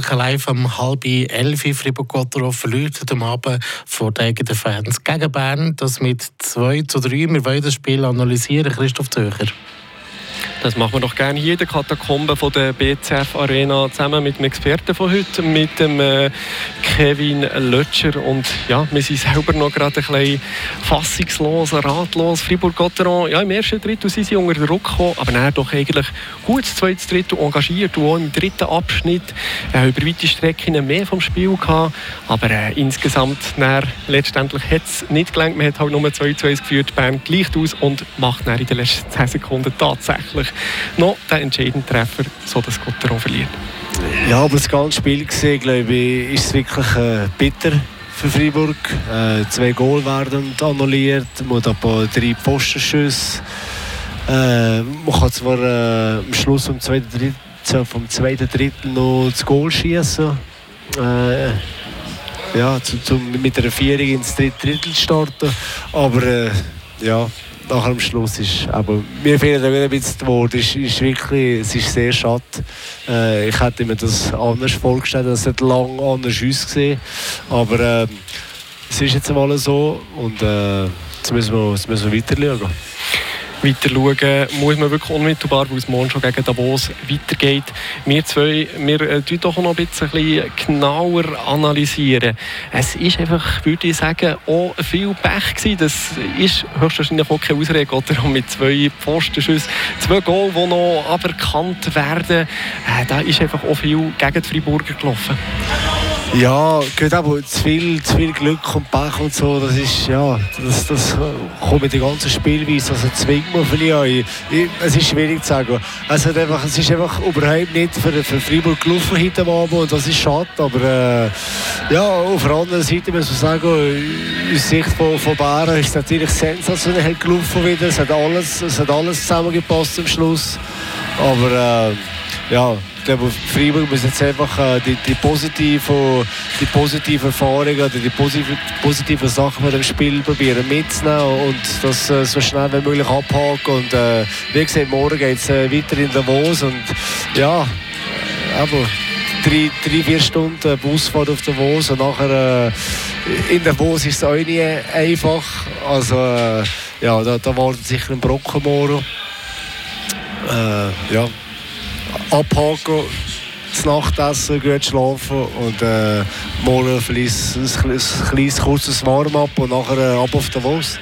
live um halb elf Fribourg-Gottero verliert am Abend vor den eigenen Fans gegen Bern. Das mit 2 zu 3. Wir wollen das Spiel analysieren. Christoph Zöcher. Das machen wir doch gerne hier in der Katakombe von der BCF Arena zusammen mit dem Experten von heute, mit dem äh, Kevin Lötscher. Und ja, wir sind selber noch gerade ein bisschen fassungslos, ratlos. Fribourg-Gotteron, ja, im ersten Drittel sind sie unter Druck gekommen, aber dann doch eigentlich gut das zweite Drittel engagiert und auch im dritten Abschnitt äh, über weite Strecken mehr vom Spiel gehabt. Aber äh, insgesamt dann, letztendlich hat es nicht gelangt. Man hat halt nur 2 zu 1 geführt, Bern gleicht aus und macht dann in den letzten 10 Sekunden tatsächlich noch den entscheidenden Treffer, sodass Gotteron verliert. Ja, aber das ganze Spiel gesehen, glaube ich, ist es wirklich äh, bitter für Freiburg. Äh, zwei Goal werden annulliert, man hat ein drei Postenschüsse. Äh, man kann zwar äh, am Schluss vom zweiten Drittel, vom zweiten Drittel noch das Goal schießen. Äh, ja, zu, zu, mit einer Vierung ins dritte Drittel starten. Aber äh, ja, nachher am Schluss ist, aber mir fehlt ein bisschen die Worte. Es ist wirklich, es ist sehr schade. Äh, ich hätte mir das anders vorgestellt, es hat lange anders ausgesehen, aber äh, es ist jetzt mal so und äh, jetzt müssen wir, jetzt müssen wir weiter schauen weiter schauen muss man wirklich unmittelbar, weil es morgen schon gegen Davos weitergeht. Wir zwei, wir äh, doch noch ein bisschen genauer analysieren. Es ist einfach, würde ich sagen, auch viel Pech gewesen. Das ist höchstwahrscheinlich auch keine Ausrede, oder? mit zwei Pfostenschüssen, zwei Goal, die noch aberkannt werden. Äh, da ist einfach auch viel gegen die Freiburger gelaufen. Ja, geht aber zu viel, zu viel Glück und Pech und so, das ist, ja, das, das kommt mit der ganzen Spielweise, also zwingt man vielleicht es ist schwierig zu sagen. Es, hat einfach, es ist einfach überhaupt nicht für, für Freiburg gelaufen heute Abend und das ist schade, aber äh, ja, auf der anderen Seite muss man sagen, aus Sicht von, von Bären ist es natürlich sensationell gelaufen wieder, es hat alles, es hat alles zusammengepasst am Schluss, aber äh, ja, ich glaube, Freiburg muss jetzt einfach äh, die, die, positive, die positive Erfahrungen oder die positive, positiven Sachen von dem Spiel probieren mitzunehmen und das äh, so schnell wie möglich abhaken. Und äh, wie gesagt, morgen geht es äh, weiter in Davos und ja, aber drei, drei, vier Stunden Busfahrt auf Davos und nachher äh, in Davos ist es auch nicht einfach. Also äh, ja, da, da wartet sicher ein Brocken morgen. Äh, ja, abhaken, das Nachtessen, gut schlafen und äh, morgen ein kleines kurzes Warm-up und nachher äh, ab auf den Wurst.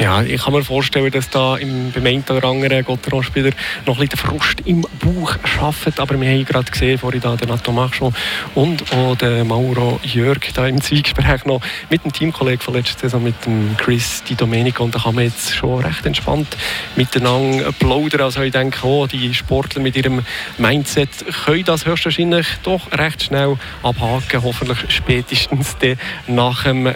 Ja, ich kann mir vorstellen, dass da im, beim oder anderen Gotteron-Spieler noch ein bisschen Frust im Bauch schafft. Aber wir haben gerade gesehen, vorhin da den Nato Machon und auch den Mauro Jörg da im Zweigespräch noch mit dem Teamkollegen von letzter Saison, mit dem Chris Di Domenico. Und da kann man jetzt schon recht entspannt miteinander plaudern. Also ich denke, oh, die Sportler mit ihrem Mindset können das höchstwahrscheinlich doch recht schnell abhaken. Hoffentlich spätestens nach dem äh,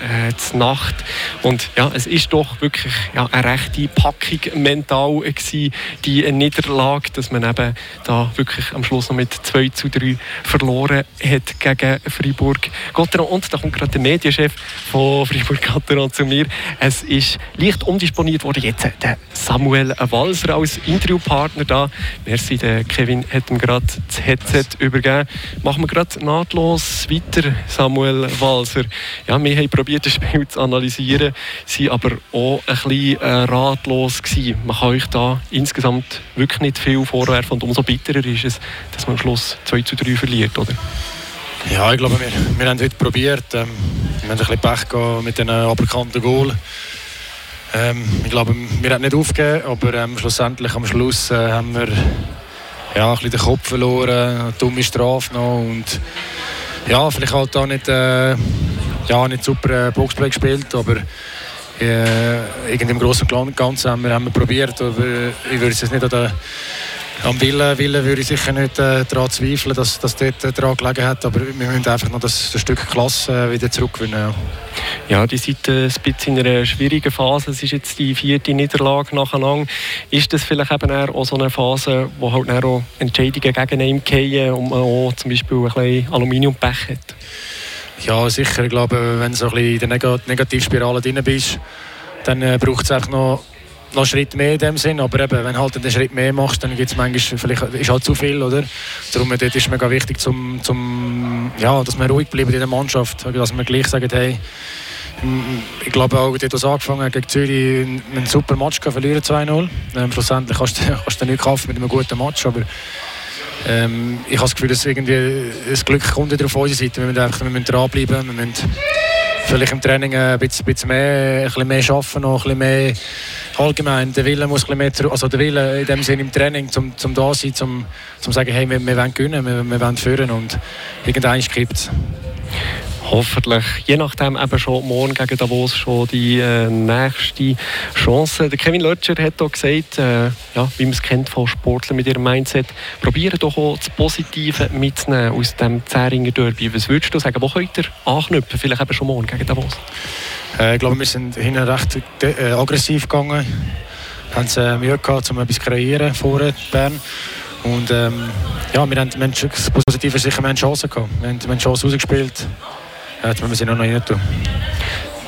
Nacht. Und ja, es ist doch wirklich ja, eine rechte Packung mental gewesen, die Niederlage, dass man eben da wirklich am Schluss noch mit 2 zu 3 verloren hat gegen Freiburg Gotteron. Und da kommt gerade der Medienchef von Freiburg Gotteron zu mir. Es ist leicht umdisponiert worden. Jetzt der Samuel Walser als Interviewpartner da. Merci, der Kevin hat ihm gerade das Headset übergeben. Machen wir gerade nahtlos weiter, Samuel Walser. Ja, wir haben probiert, das Spiel zu analysieren, sind aber auch ein bisschen äh, ratlos gewesen. Man kann euch da insgesamt wirklich nicht viel vorwerfen und umso bitterer ist es, dass man am Schluss 2 zu 3 verliert, oder? Ja, ich glaube, wir, wir haben heute probiert. Ähm, wir haben ein bisschen Pech mit den aberkannten Goal. Ähm, ich glaube, wir haben nicht aufgegeben, aber ähm, schlussendlich am Schluss äh, haben wir ja, ein bisschen den Kopf verloren, eine dumme Strafe noch und ja, vielleicht halt auch nicht, äh, ja, nicht super äh, Boxplay gespielt, aber äh, im Großen und Ganzen haben wir, haben probiert, aber ich würde es nicht an der am Willen, Willen würde ich sicher nicht äh, daran zweifeln, dass, dass dort äh, daran gelegen hat, aber wir müssen einfach noch das, das Stück Klasse äh, wieder zurückgewinnen. Ja. ja, die sind äh, ein bisschen in einer schwierigen Phase. Es ist jetzt die vierte Niederlage nacheinander. Ist das vielleicht eben auch so eine Phase, wo halt auch Entscheidungen gegen ihn fallen und man auch zum Beispiel ein bisschen Aluminiumpech hat? Ja, sicher. Ich glaube, wenn du so ein bisschen in der Negativspirale drin bist, dann äh, braucht es noch noch einen Schritt mehr in dem Sinn, aber eben, wenn halt einen Schritt mehr machst, dann gibt es manchmal, vielleicht ist halt zu viel, oder? Darum dort ist es mega wichtig, zum, zum, ja, dass wir ruhig bleiben in der Mannschaft, dass wir gleich sagen, hey, ich glaube auch, dort was angefangen gegen Zürich einen super Match verlieren 2-0. Ähm, schlussendlich kannst du, kannst du nicht kaufen mit einem guten Match, aber ähm, ich habe das Gefühl, dass irgendwie das Glück kommt auf unserer Seite. Wir müssen einfach wir müssen dranbleiben, wir müssen vielleicht im Training ein bisschen, bisschen mehr, ein bisschen mehr arbeiten, noch ein bisschen mehr allgemein. Der Wille muss ein bisschen mehr, also der Wille in dem Sinne im Training, zum, zum da sein, zum, zum sagen, hey, wir, wir wollen gewinnen, wir, wir wollen führen und irgendwann kippt es hoffentlich, je nachdem eben schon morgen gegen Davos schon die äh, nächste Chance. Der Kevin Lötscher hat auch gesagt, äh, ja, wie man es kennt von Sportlern mit ihrem Mindset, probieren doch auch das Positive mitzunehmen aus dem Zähringer Derby. Was würdest du sagen, wo könnt ihr anknüpfen, vielleicht eben schon morgen gegen Davos? Äh, ich glaube, wir sind hinten recht äh, aggressiv gegangen. Wir haben äh, Mühe gehabt, um etwas zu kreieren vor Bern. Und ähm, ja, wir haben, wir haben das Positive sicher, wir haben Chancen gehabt. Wir haben, wir haben Chancen ausgespielt. Ja, jetzt müssen wir sie noch nicht tun.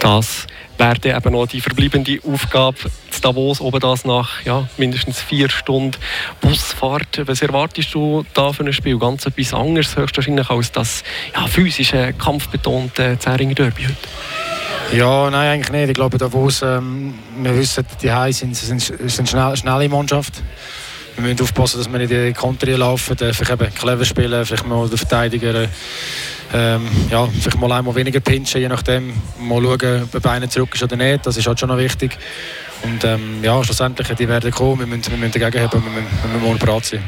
Das wäre eben noch die verbleibende Aufgabe zu Davos, oben das nach ja, mindestens vier Stunden Busfahrt. Was erwartest du da für ein Spiel? Ganz etwas anderes höchstwahrscheinlich als das ja, physische, kampfbetonte Zähringer Derby heute? Ja, nein, eigentlich nicht. Ich glaube, Davos, ähm, wir wissen, die Hai sind, sind, sind schnell, schnelle Mannschaft. Wir müssen aufpassen, dass wir in die Konter laufen, vielleicht eben clever spielen, vielleicht mal den Verteidiger ähm, ja, vielleicht mal einmal weniger pinchen, je nachdem. Mal schauen, ob Beine zurück ist oder nicht. Das ist halt schon noch wichtig. Und ähm, ja, schlussendlich, die werden kommen. Wir müssen, wir müssen dagegen haben, wir müssen, wir müssen mal bereit sein.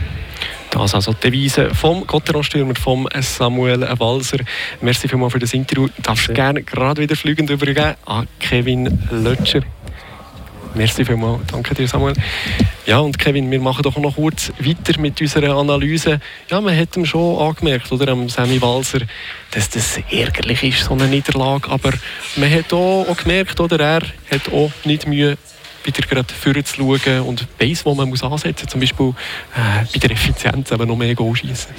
Das also die Devise vom Gotteron-Stürmer, vom Samuel Walser. Merci vielmals für das Interview. Du darfst gerne gerade wieder fliegend übergeben an Kevin Lötscher. Merci vielmals. Danke dir, Samuel. Ja, und Kevin, wir machen doch noch kurz weiter mit unserer Analyse. Ja, man hat ihm schon angemerkt, oder, am Sammy Walser, dass das ärgerlich ist, so eine Niederlage. Aber man hat auch, auch gemerkt, oder, er hat auch nicht Mühe, wieder gerade vorne zu schauen und weiss, wo man muss ansetzen muss. Zum Beispiel äh, bei der Effizienz aber noch mehr schießen.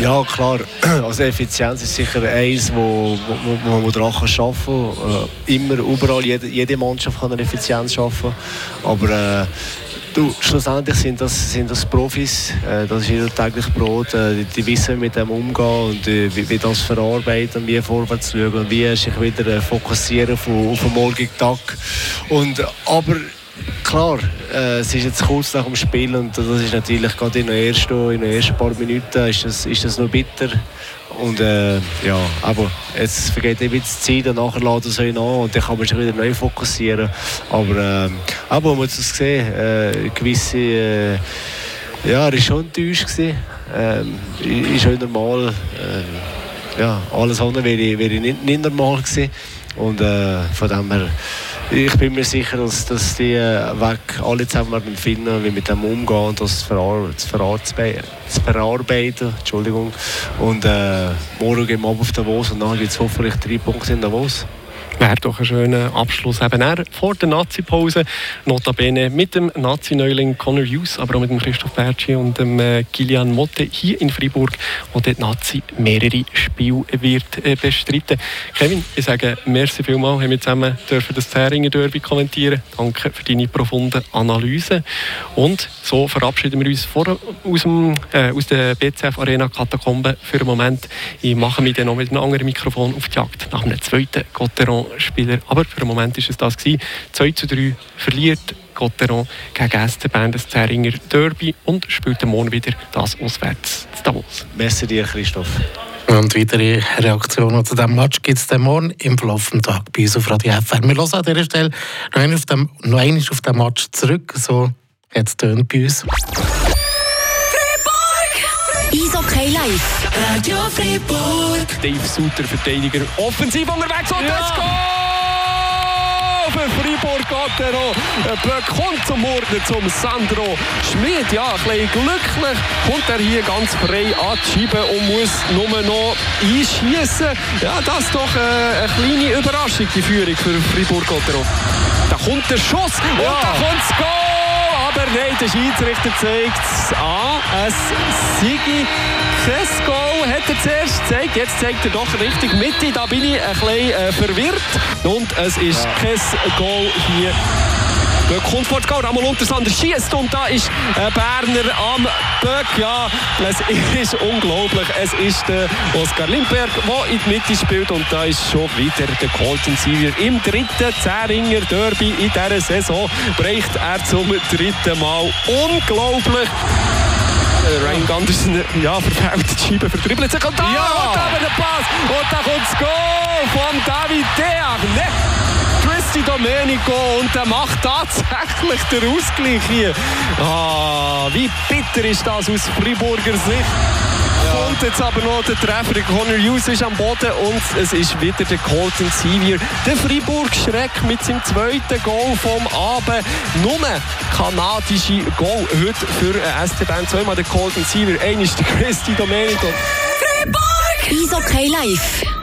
Ja, klar. Also Effizienz ist sicher eins, wo, wo, wo man daran arbeiten kann. Äh, immer, überall, jede, jede Mannschaft kann eine Effizienz schaffen. Aber äh, Du, schlussendlich sind das, sind das Profis, äh, das ist ihr täglich Brot, äh, die, wissen, wie mit dem umgehen und äh, wie, wie, das verarbeiten, wie vorwärts schauen und wie sich wieder fokussieren auf, auf den morgigen Tag. Und, aber klar, äh, es ist jetzt kurz nach dem Spiel und das ist natürlich gerade in den ersten, in den ersten paar Minuten ist das, ist das noch bitter. Und äh, ja, aber jetzt vergeht ein bisschen Zeit und nachher lädt er sich an und dann kann man sich wieder neu fokussieren. Aber, äh, aber man muss es sehen, äh, gewisse, äh, ja, er war schon enttäuscht. Gewesen. Äh, ist schon normal. Äh, ja, alles andere wäre, wäre nicht, nicht normal gewesen. Und äh, von dem her ich bin mir sicher, dass, dass die äh, Weg alle zusammen finden, wie mit dem umgehen und das zu, verarbeiten. Zu verarbeiten Entschuldigung. Und äh, morgen gehen wir auf Davos und dann gibt es hoffentlich drei Punkte in Davos wäre doch ein schöner Abschluss. Eben er vor der Nazi-Pause, notabene mit dem Nazi-Neuling Conor Hughes, aber auch mit dem Christoph Bertschi und dem äh, Kilian Motte hier in Freiburg, wo der Nazi mehrere Spiele wird äh. Kevin, ich sage merci vielmals, haben wir zusammen dürfen das Zähringer Derby kommentieren. Danke für deine profunde Analyse. Und so verabschieden wir uns vor, aus, dem, äh, aus der BCF Arena Katakombe für einen Moment. Ich mache mich dann noch mit einem anderen Mikrofon auf die Jagd nach einem zweiten Gotteron Spieler. Aber für den Moment ist es das gewesen. 2 zu 3 verliert Gotteron gegen SC das Zähringer Derby und spielt morgen wieder das auswärts zu Davos. Merci dir, Christoph. Und weitere Reaktionen zu diesem Match gibt es morgen im Verlauf des Tages bei uns auf Radio FR. Wir hören an dieser Stelle noch einmal auf dem, noch einmal auf den Match zurück. So hat es bei uns. Eishockey live. Radio Fribourg. Dave Suter, Verteidiger, offensiv unterwegs und ja. das Goal! Für Fribourg geht er noch. Böck kommt zum Morden, zum Sandro Schmid. Ja, ein bisschen glücklich kommt er hier ganz frei an die Scheibe und muss nur noch einschießen. Ja, das ist doch äh, eine kleine Überraschung, die Führung für Fribourg-Gottero. Da kommt der Schuss und ja. da kommt das Goal! Aber nein, der Schiedsrichter zeigt es an. Es Sigi kein hat er zuerst gezeigt. Jetzt zeigt er doch richtig Mitte. Da bin ich ein bisschen äh, verwirrt. Und es ist ja. kein Goal hier Böck kommt vor Goal, Ramon Untersander schießt und da ist ein Berner am Böck. Ja, es ist unglaublich. Es ist der Oskar Lindberg, der in die Mitte spielt und da ist schon wieder der Colton Siever im dritten Zähringer Derby in dieser Saison. Bricht er zum dritten Mal. Unglaublich. Äh, Ryan Gunderson ja, verfällt die Scheibe, verdribbelt sich und da Ja! und da dem Pass und da kommt das Goal von David Deagne. Christy Domenico und der macht tatsächlich den Ausgleich hier. Ah, wie bitter ist das aus Friburger Sicht. Kommt jetzt aber noch der Treffer. Der Conor Hughes ist am Boden und es ist wieder der Colton Sevier. Der Fribourg-Schreck mit seinem zweiten Goal vom Abend. Nur kanadische Goal heute für äh, SC Bern. Zweimal der Colton Sevier, einmal der Christy Domenico. Eishockey live.